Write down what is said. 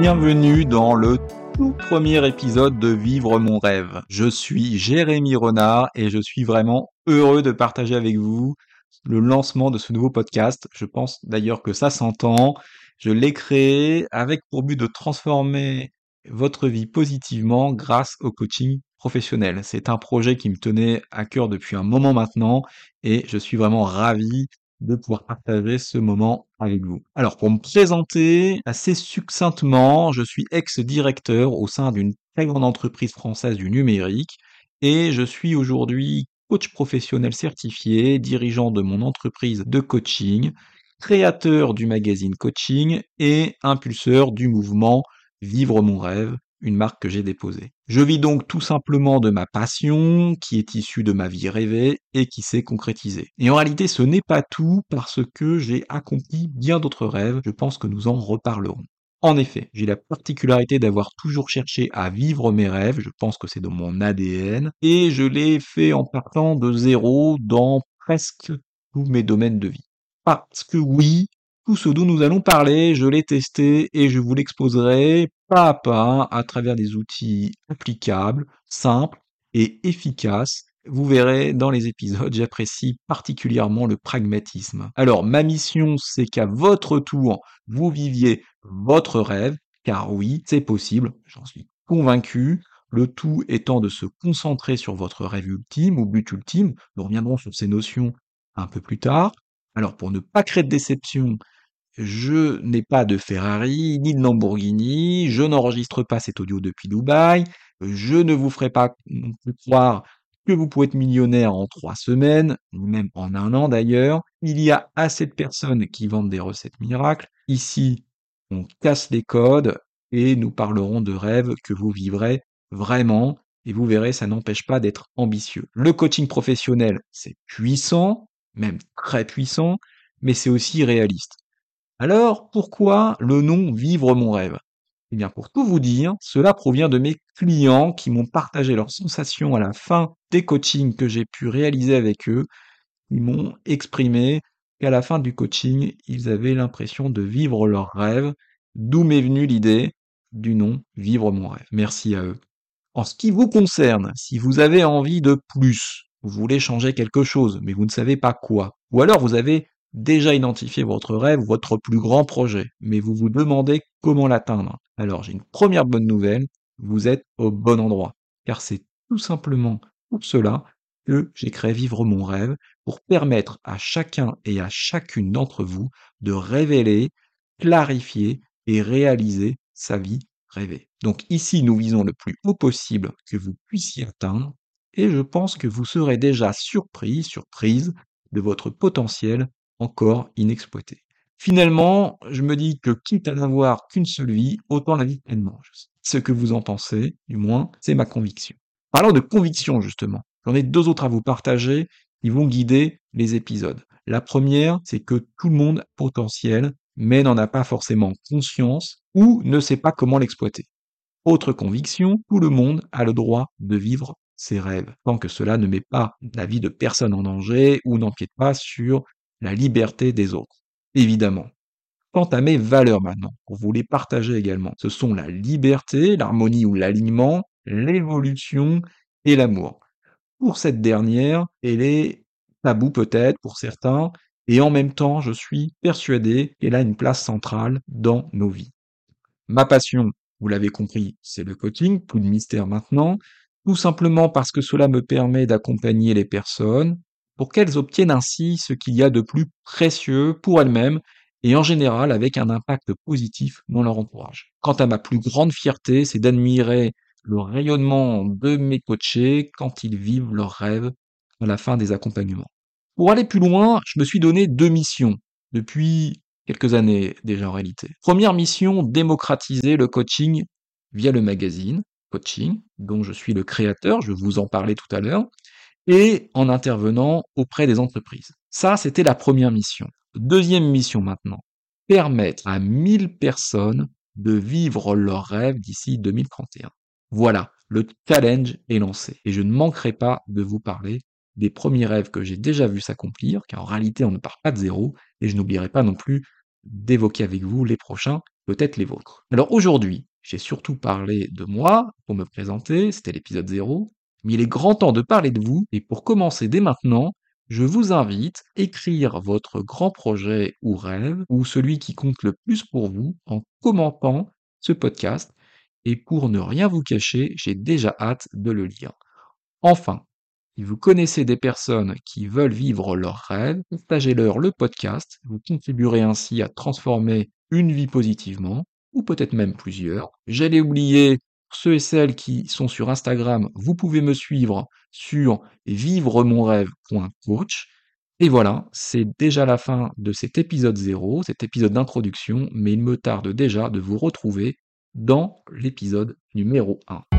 Bienvenue dans le tout premier épisode de Vivre mon rêve. Je suis Jérémy Renard et je suis vraiment heureux de partager avec vous le lancement de ce nouveau podcast. Je pense d'ailleurs que ça s'entend. Je l'ai créé avec pour but de transformer votre vie positivement grâce au coaching professionnel. C'est un projet qui me tenait à cœur depuis un moment maintenant et je suis vraiment ravi de pouvoir partager ce moment avec vous. Alors pour me présenter assez succinctement, je suis ex-directeur au sein d'une très grande entreprise française du numérique et je suis aujourd'hui coach professionnel certifié, dirigeant de mon entreprise de coaching, créateur du magazine Coaching et impulseur du mouvement Vivre mon rêve, une marque que j'ai déposée. Je vis donc tout simplement de ma passion, qui est issue de ma vie rêvée et qui s'est concrétisée. Et en réalité, ce n'est pas tout parce que j'ai accompli bien d'autres rêves, je pense que nous en reparlerons. En effet, j'ai la particularité d'avoir toujours cherché à vivre mes rêves, je pense que c'est dans mon ADN, et je l'ai fait en partant de zéro dans presque tous mes domaines de vie. Parce que oui, tout ce dont nous allons parler, je l'ai testé et je vous l'exposerai pas à pas à travers des outils applicables, simples et efficaces. Vous verrez dans les épisodes, j'apprécie particulièrement le pragmatisme. Alors, ma mission, c'est qu'à votre tour, vous viviez votre rêve, car oui, c'est possible, j'en suis convaincu. Le tout étant de se concentrer sur votre rêve ultime ou but ultime. Nous reviendrons sur ces notions un peu plus tard. Alors, pour ne pas créer de déception, je n'ai pas de Ferrari, ni de Lamborghini, je n'enregistre pas cet audio depuis Dubaï, je ne vous ferai pas croire que vous pouvez être millionnaire en trois semaines, même en un an d'ailleurs. Il y a assez de personnes qui vendent des recettes miracles. Ici, on casse les codes et nous parlerons de rêves que vous vivrez vraiment. Et vous verrez, ça n'empêche pas d'être ambitieux. Le coaching professionnel, c'est puissant, même très puissant, mais c'est aussi réaliste. Alors, pourquoi le nom Vivre mon rêve? Eh bien, pour tout vous dire, cela provient de mes clients qui m'ont partagé leurs sensations à la fin des coachings que j'ai pu réaliser avec eux. Ils m'ont exprimé qu'à la fin du coaching, ils avaient l'impression de vivre leur rêve, d'où m'est venue l'idée du nom Vivre mon rêve. Merci à eux. En ce qui vous concerne, si vous avez envie de plus, vous voulez changer quelque chose, mais vous ne savez pas quoi, ou alors vous avez déjà identifié votre rêve, votre plus grand projet, mais vous vous demandez comment l'atteindre. Alors j'ai une première bonne nouvelle, vous êtes au bon endroit, car c'est tout simplement pour cela que j'ai créé Vivre mon rêve, pour permettre à chacun et à chacune d'entre vous de révéler, clarifier et réaliser sa vie rêvée. Donc ici, nous visons le plus haut possible que vous puissiez atteindre, et je pense que vous serez déjà surpris, surprise de votre potentiel encore inexploité. Finalement, je me dis que quitte à n'avoir qu'une seule vie, autant la vie pleinement. Ce que vous en pensez, du moins, c'est ma conviction. Parlons de conviction, justement. J'en ai deux autres à vous partager qui vont guider les épisodes. La première, c'est que tout le monde potentiel, mais n'en a pas forcément conscience ou ne sait pas comment l'exploiter. Autre conviction, tout le monde a le droit de vivre ses rêves, tant que cela ne met pas la vie de personne en danger ou n'empiète pas sur la liberté des autres, évidemment. Quant à mes valeurs maintenant, pour vous les partager également, ce sont la liberté, l'harmonie ou l'alignement, l'évolution et l'amour. Pour cette dernière, elle est tabou peut-être pour certains, et en même temps, je suis persuadé qu'elle a une place centrale dans nos vies. Ma passion, vous l'avez compris, c'est le coaching, plus de mystère maintenant, tout simplement parce que cela me permet d'accompagner les personnes, pour qu'elles obtiennent ainsi ce qu'il y a de plus précieux pour elles-mêmes et en général avec un impact positif dans leur entourage. Quant à ma plus grande fierté, c'est d'admirer le rayonnement de mes coachés quand ils vivent leurs rêves à la fin des accompagnements. Pour aller plus loin, je me suis donné deux missions depuis quelques années déjà en réalité. Première mission, démocratiser le coaching via le magazine Coaching, dont je suis le créateur, je vous en parler tout à l'heure et en intervenant auprès des entreprises. Ça, c'était la première mission. Deuxième mission maintenant, permettre à 1000 personnes de vivre leurs rêves d'ici 2031. Voilà, le challenge est lancé et je ne manquerai pas de vous parler des premiers rêves que j'ai déjà vus s'accomplir, car en réalité on ne part pas de zéro, et je n'oublierai pas non plus d'évoquer avec vous les prochains peut-être les vôtres. Alors aujourd'hui, j'ai surtout parlé de moi pour me présenter, c'était l'épisode 0, il est grand temps de parler de vous, et pour commencer dès maintenant, je vous invite à écrire votre grand projet ou rêve, ou celui qui compte le plus pour vous, en commentant ce podcast, et pour ne rien vous cacher, j'ai déjà hâte de le lire. Enfin, si vous connaissez des personnes qui veulent vivre leurs rêves, partagez-leur le podcast, vous contribuerez ainsi à transformer une vie positivement, ou peut-être même plusieurs. J'allais oublier ceux et celles qui sont sur Instagram, vous pouvez me suivre sur vivremonrêve.coach. Et voilà, c'est déjà la fin de cet épisode 0, cet épisode d'introduction, mais il me tarde déjà de vous retrouver dans l'épisode numéro 1.